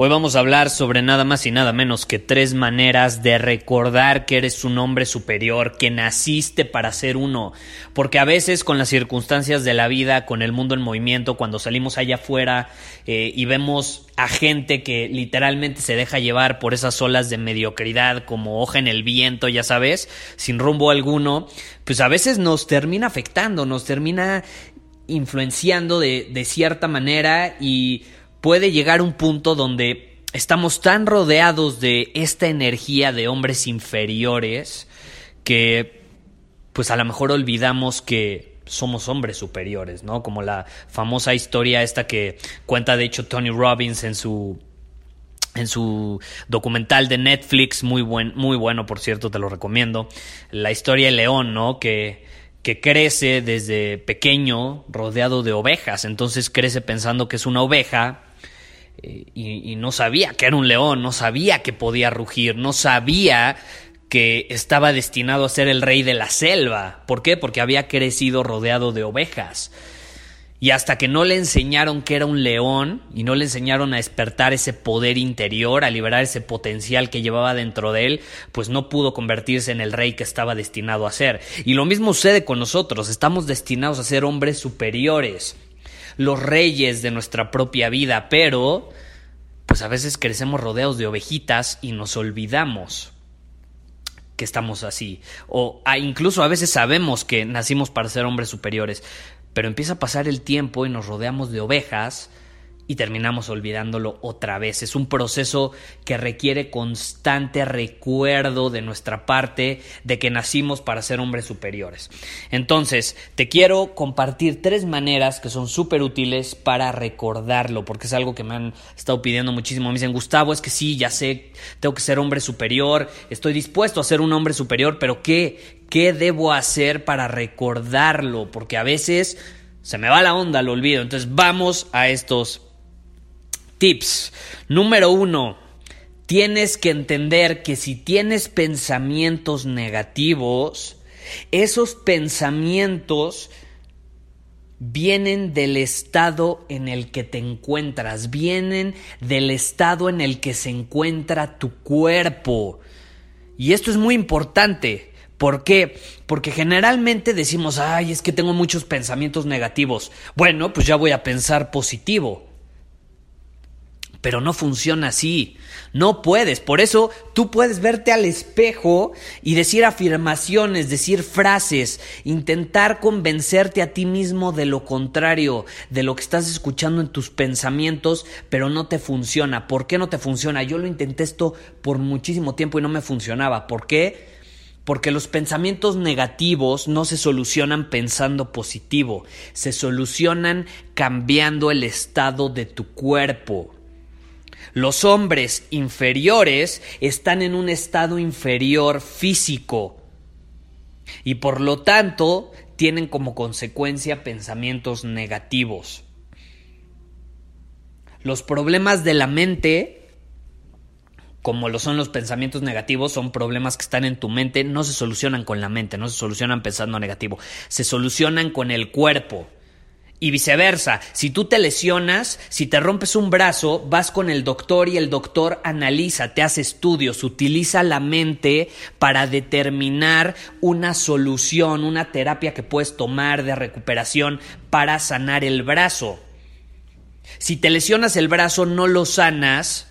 Hoy vamos a hablar sobre nada más y nada menos que tres maneras de recordar que eres un hombre superior, que naciste para ser uno. Porque a veces con las circunstancias de la vida, con el mundo en movimiento, cuando salimos allá afuera eh, y vemos a gente que literalmente se deja llevar por esas olas de mediocridad como hoja en el viento, ya sabes, sin rumbo alguno, pues a veces nos termina afectando, nos termina influenciando de, de cierta manera y puede llegar un punto donde estamos tan rodeados de esta energía de hombres inferiores que pues a lo mejor olvidamos que somos hombres superiores, ¿no? Como la famosa historia esta que cuenta de hecho Tony Robbins en su en su documental de Netflix, muy buen, muy bueno, por cierto, te lo recomiendo. La historia de León, ¿no? Que, que crece desde pequeño rodeado de ovejas. Entonces crece pensando que es una oveja eh, y, no sabía que era un león, no sabía que podía rugir, no sabía que estaba destinado a ser el rey de la selva. ¿Por qué? Porque había crecido rodeado de ovejas. Y hasta que no le enseñaron que era un león y no le enseñaron a despertar ese poder interior, a liberar ese potencial que llevaba dentro de él, pues no pudo convertirse en el rey que estaba destinado a ser. Y lo mismo sucede con nosotros, estamos destinados a ser hombres superiores los reyes de nuestra propia vida, pero pues a veces crecemos rodeados de ovejitas y nos olvidamos que estamos así. O ah, incluso a veces sabemos que nacimos para ser hombres superiores, pero empieza a pasar el tiempo y nos rodeamos de ovejas y terminamos olvidándolo otra vez. Es un proceso que requiere constante recuerdo de nuestra parte de que nacimos para ser hombres superiores. Entonces, te quiero compartir tres maneras que son súper útiles para recordarlo, porque es algo que me han estado pidiendo muchísimo. Me dicen, Gustavo, es que sí, ya sé, tengo que ser hombre superior, estoy dispuesto a ser un hombre superior, pero ¿qué, qué debo hacer para recordarlo? Porque a veces se me va la onda, lo olvido. Entonces, vamos a estos Tips. Número uno. Tienes que entender que si tienes pensamientos negativos, esos pensamientos vienen del estado en el que te encuentras, vienen del estado en el que se encuentra tu cuerpo. Y esto es muy importante. ¿Por qué? Porque generalmente decimos, ay, es que tengo muchos pensamientos negativos. Bueno, pues ya voy a pensar positivo. Pero no funciona así. No puedes. Por eso tú puedes verte al espejo y decir afirmaciones, decir frases, intentar convencerte a ti mismo de lo contrario, de lo que estás escuchando en tus pensamientos, pero no te funciona. ¿Por qué no te funciona? Yo lo intenté esto por muchísimo tiempo y no me funcionaba. ¿Por qué? Porque los pensamientos negativos no se solucionan pensando positivo, se solucionan cambiando el estado de tu cuerpo. Los hombres inferiores están en un estado inferior físico y por lo tanto tienen como consecuencia pensamientos negativos. Los problemas de la mente como lo son los pensamientos negativos, son problemas que están en tu mente, no se solucionan con la mente, no se solucionan pensando negativo, se solucionan con el cuerpo. Y viceversa, si tú te lesionas, si te rompes un brazo, vas con el doctor y el doctor analiza, te hace estudios, utiliza la mente para determinar una solución, una terapia que puedes tomar de recuperación para sanar el brazo. Si te lesionas el brazo, no lo sanas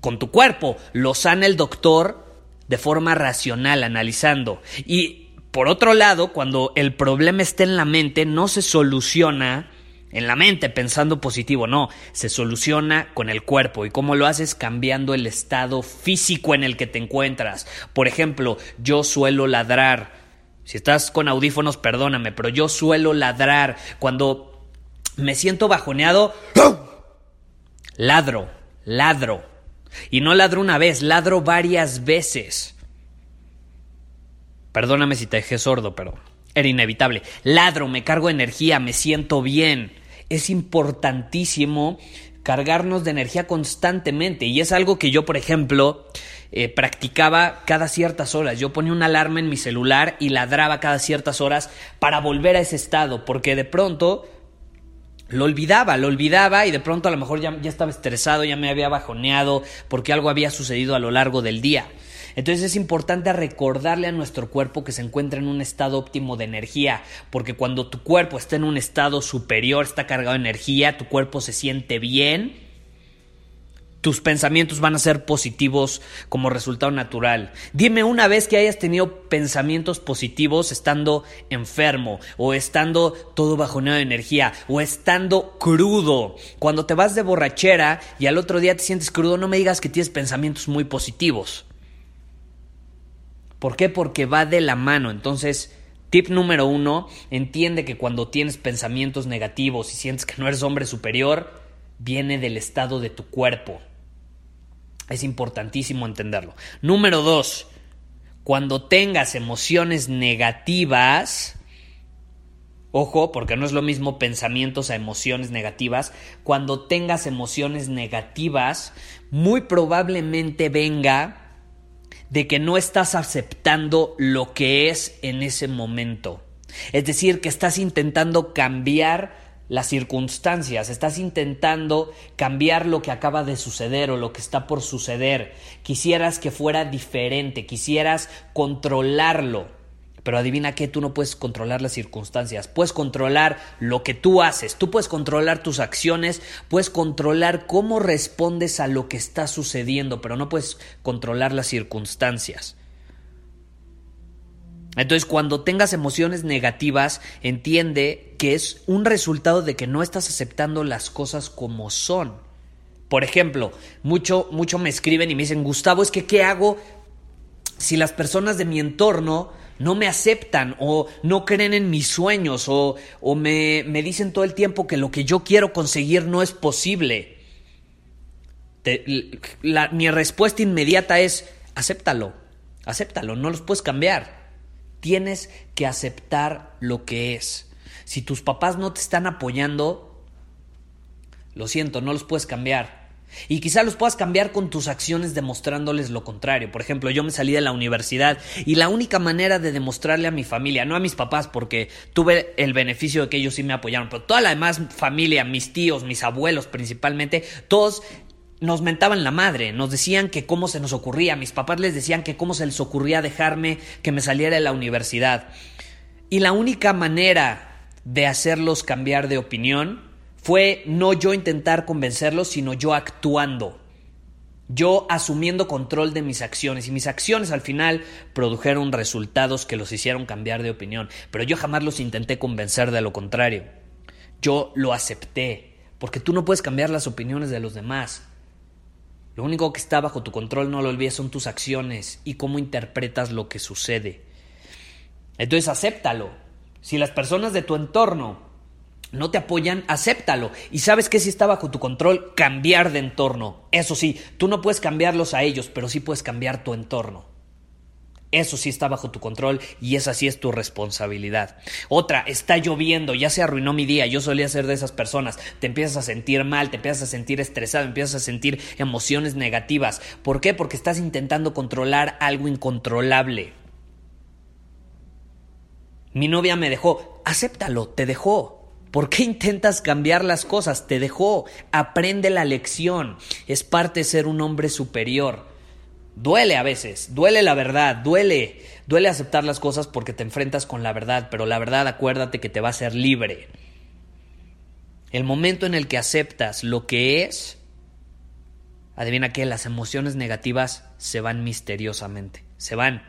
con tu cuerpo, lo sana el doctor de forma racional, analizando. Y por otro lado, cuando el problema está en la mente, no se soluciona en la mente pensando positivo, no, se soluciona con el cuerpo. ¿Y cómo lo haces? Cambiando el estado físico en el que te encuentras. Por ejemplo, yo suelo ladrar. Si estás con audífonos, perdóname, pero yo suelo ladrar cuando me siento bajoneado. Ladro, ladro. Y no ladro una vez, ladro varias veces. Perdóname si te dejé sordo, pero era inevitable. Ladro, me cargo energía, me siento bien. Es importantísimo cargarnos de energía constantemente y es algo que yo, por ejemplo, eh, practicaba cada ciertas horas. Yo ponía una alarma en mi celular y ladraba cada ciertas horas para volver a ese estado, porque de pronto lo olvidaba, lo olvidaba y de pronto a lo mejor ya, ya estaba estresado, ya me había bajoneado porque algo había sucedido a lo largo del día. Entonces es importante recordarle a nuestro cuerpo que se encuentra en un estado óptimo de energía, porque cuando tu cuerpo está en un estado superior, está cargado de energía, tu cuerpo se siente bien, tus pensamientos van a ser positivos como resultado natural. Dime una vez que hayas tenido pensamientos positivos estando enfermo o estando todo bajoneado de energía o estando crudo. Cuando te vas de borrachera y al otro día te sientes crudo, no me digas que tienes pensamientos muy positivos. ¿Por qué? Porque va de la mano. Entonces, tip número uno, entiende que cuando tienes pensamientos negativos y sientes que no eres hombre superior, viene del estado de tu cuerpo. Es importantísimo entenderlo. Número dos, cuando tengas emociones negativas, Ojo, porque no es lo mismo pensamientos a emociones negativas. Cuando tengas emociones negativas, muy probablemente venga de que no estás aceptando lo que es en ese momento. Es decir, que estás intentando cambiar las circunstancias, estás intentando cambiar lo que acaba de suceder o lo que está por suceder. Quisieras que fuera diferente, quisieras controlarlo. Pero adivina qué, tú no puedes controlar las circunstancias, puedes controlar lo que tú haces, tú puedes controlar tus acciones, puedes controlar cómo respondes a lo que está sucediendo, pero no puedes controlar las circunstancias. Entonces, cuando tengas emociones negativas, entiende que es un resultado de que no estás aceptando las cosas como son. Por ejemplo, mucho, mucho me escriben y me dicen, Gustavo, es que ¿qué hago si las personas de mi entorno no me aceptan o no creen en mis sueños o, me, dicen todo el tiempo que lo que yo quiero conseguir no es posible. mi respuesta inmediata es, acéptalo, acéptalo, no los puedes cambiar. Tienes que aceptar lo que es. Si tus papás no te están apoyando, lo siento, no los puedes cambiar. Y quizá los puedas cambiar con tus acciones demostrándoles lo contrario. Por ejemplo, yo me salí de la universidad y la única manera de demostrarle a mi familia, no a mis papás porque tuve el beneficio de que ellos sí me apoyaron, pero toda la demás familia, mis tíos, mis abuelos principalmente, todos nos mentaban la madre, nos decían que cómo se nos ocurría, mis papás les decían que cómo se les ocurría dejarme que me saliera de la universidad. Y la única manera de hacerlos cambiar de opinión fue no yo intentar convencerlos, sino yo actuando. Yo asumiendo control de mis acciones y mis acciones al final produjeron resultados que los hicieron cambiar de opinión, pero yo jamás los intenté convencer de lo contrario. Yo lo acepté, porque tú no puedes cambiar las opiniones de los demás. Lo único que está bajo tu control, no lo olvides, son tus acciones y cómo interpretas lo que sucede. Entonces acéptalo. Si las personas de tu entorno no te apoyan, acéptalo. Y sabes que si está bajo tu control, cambiar de entorno. Eso sí, tú no puedes cambiarlos a ellos, pero sí puedes cambiar tu entorno. Eso sí está bajo tu control y esa sí es tu responsabilidad. Otra, está lloviendo, ya se arruinó mi día, yo solía ser de esas personas. Te empiezas a sentir mal, te empiezas a sentir estresado, empiezas a sentir emociones negativas. ¿Por qué? Porque estás intentando controlar algo incontrolable. Mi novia me dejó, acéptalo, te dejó. ¿Por qué intentas cambiar las cosas? Te dejó. Aprende la lección. Es parte de ser un hombre superior. Duele a veces, duele la verdad, duele. Duele aceptar las cosas porque te enfrentas con la verdad, pero la verdad acuérdate que te va a hacer libre. El momento en el que aceptas lo que es, adivina que las emociones negativas se van misteriosamente, se van.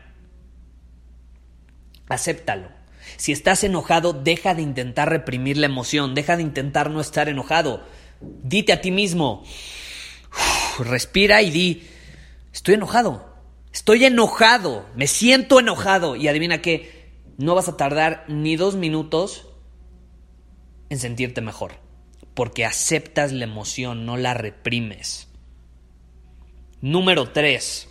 Acéptalo. Si estás enojado, deja de intentar reprimir la emoción, deja de intentar no estar enojado. Dite a ti mismo, respira y di, estoy enojado, estoy enojado, me siento enojado. Y adivina qué, no vas a tardar ni dos minutos en sentirte mejor, porque aceptas la emoción, no la reprimes. Número 3.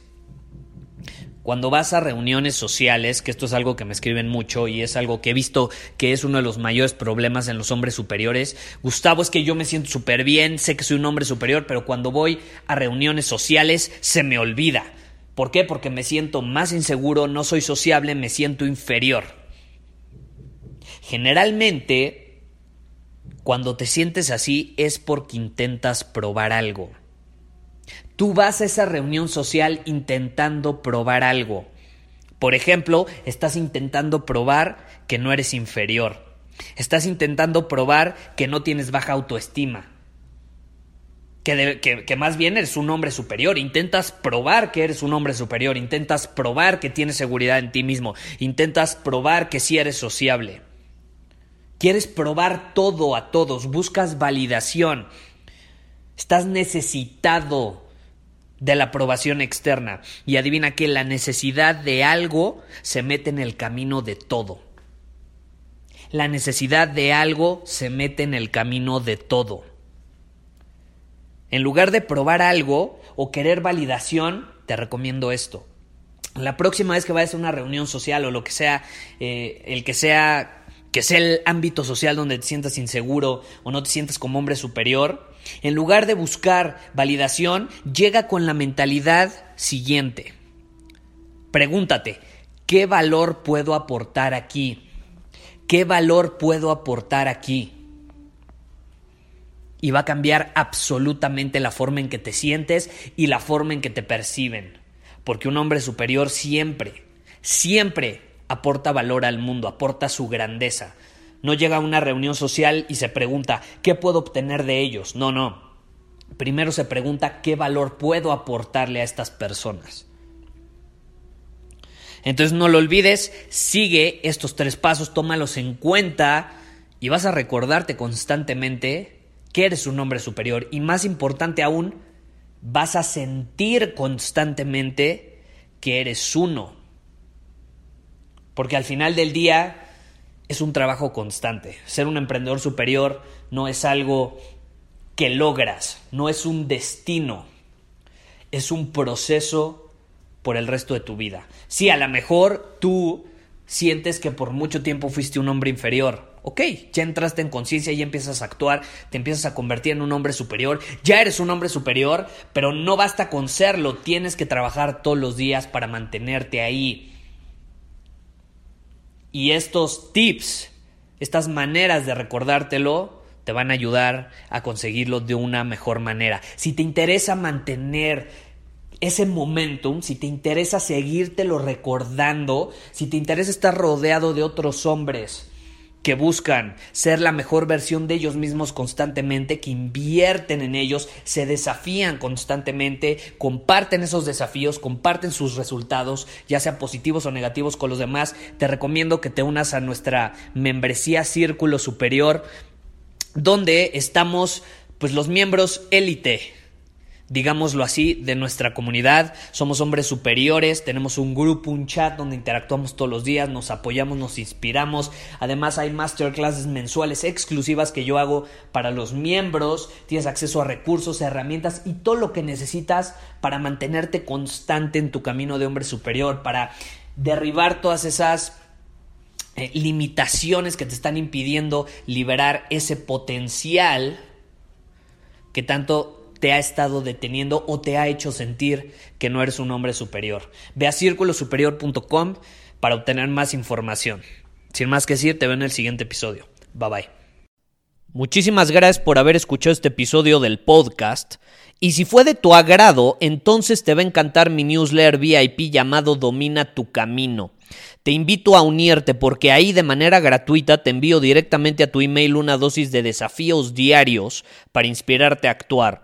Cuando vas a reuniones sociales, que esto es algo que me escriben mucho y es algo que he visto que es uno de los mayores problemas en los hombres superiores, Gustavo, es que yo me siento súper bien, sé que soy un hombre superior, pero cuando voy a reuniones sociales se me olvida. ¿Por qué? Porque me siento más inseguro, no soy sociable, me siento inferior. Generalmente, cuando te sientes así es porque intentas probar algo. Tú vas a esa reunión social intentando probar algo. Por ejemplo, estás intentando probar que no eres inferior. Estás intentando probar que no tienes baja autoestima. Que, más bien eres un hombre superior. Intentas probar que eres un hombre superior. Intentas probar que tienes seguridad en ti mismo. Intentas probar que sí eres sociable. Quieres probar todo a todos. Buscas validación. Estás necesitado de la aprobación externa. Y adivina que la necesidad de algo se mete en el camino de todo. La necesidad de algo se mete en el camino de todo. En lugar de probar algo o querer validación, te recomiendo esto. La próxima vez que vayas a una reunión social o lo que sea, eh, el que sea que sea el ámbito social donde te sientas inseguro o no te sientas como hombre superior, en lugar de buscar validación, llega con la mentalidad siguiente. Pregúntate, ¿qué valor puedo aportar aquí? ¿Qué valor puedo aportar aquí? Y va a cambiar absolutamente la forma en que te sientes y la forma en que te perciben. Porque un hombre superior siempre, siempre aporta valor al mundo, aporta su grandeza. No llega a una reunión social y se pregunta, ¿qué puedo obtener de ellos? No, no. Primero se pregunta, ¿qué valor puedo aportarle a estas personas? Entonces no lo olvides, sigue estos tres pasos, tómalos en cuenta y vas a recordarte constantemente que eres un hombre superior y más importante aún, vas a sentir constantemente que eres uno. Porque al final del día es un trabajo constante. Ser un emprendedor superior no es algo que logras, no es un destino, es un proceso por el resto de tu vida. Sí, a lo mejor tú sientes que por mucho tiempo fuiste un hombre inferior. Ok, ya entraste en conciencia y empiezas a actuar, te empiezas a convertir en un hombre superior, ya eres un hombre superior, pero no basta con serlo, tienes que trabajar todos los días para mantenerte ahí. Y estos tips, estas maneras de recordártelo, te van a ayudar a conseguirlo de una mejor manera. Si te interesa mantener ese momentum, si te interesa seguírtelo recordando, si te interesa estar rodeado de otros hombres que buscan ser la mejor versión de ellos mismos constantemente, que invierten en ellos, se desafían constantemente, comparten esos desafíos, comparten sus resultados, ya sean positivos o negativos con los demás. Te recomiendo que te unas a nuestra membresía Círculo Superior, donde estamos pues los miembros élite digámoslo así, de nuestra comunidad. Somos hombres superiores, tenemos un grupo, un chat donde interactuamos todos los días, nos apoyamos, nos inspiramos. Además hay masterclasses mensuales exclusivas que yo hago para los miembros. Tienes acceso a recursos, herramientas y todo lo que necesitas para mantenerte constante en tu camino de hombre superior, para derribar todas esas eh, limitaciones que te están impidiendo liberar ese potencial que tanto te ha estado deteniendo o te ha hecho sentir que no eres un hombre superior. Ve a círculosuperior.com para obtener más información. Sin más que decir, te veo en el siguiente episodio. Bye bye. Muchísimas gracias por haber escuchado este episodio del podcast. Y si fue de tu agrado, entonces te va a encantar mi newsletter VIP llamado Domina tu Camino. Te invito a unirte porque ahí de manera gratuita te envío directamente a tu email una dosis de desafíos diarios para inspirarte a actuar.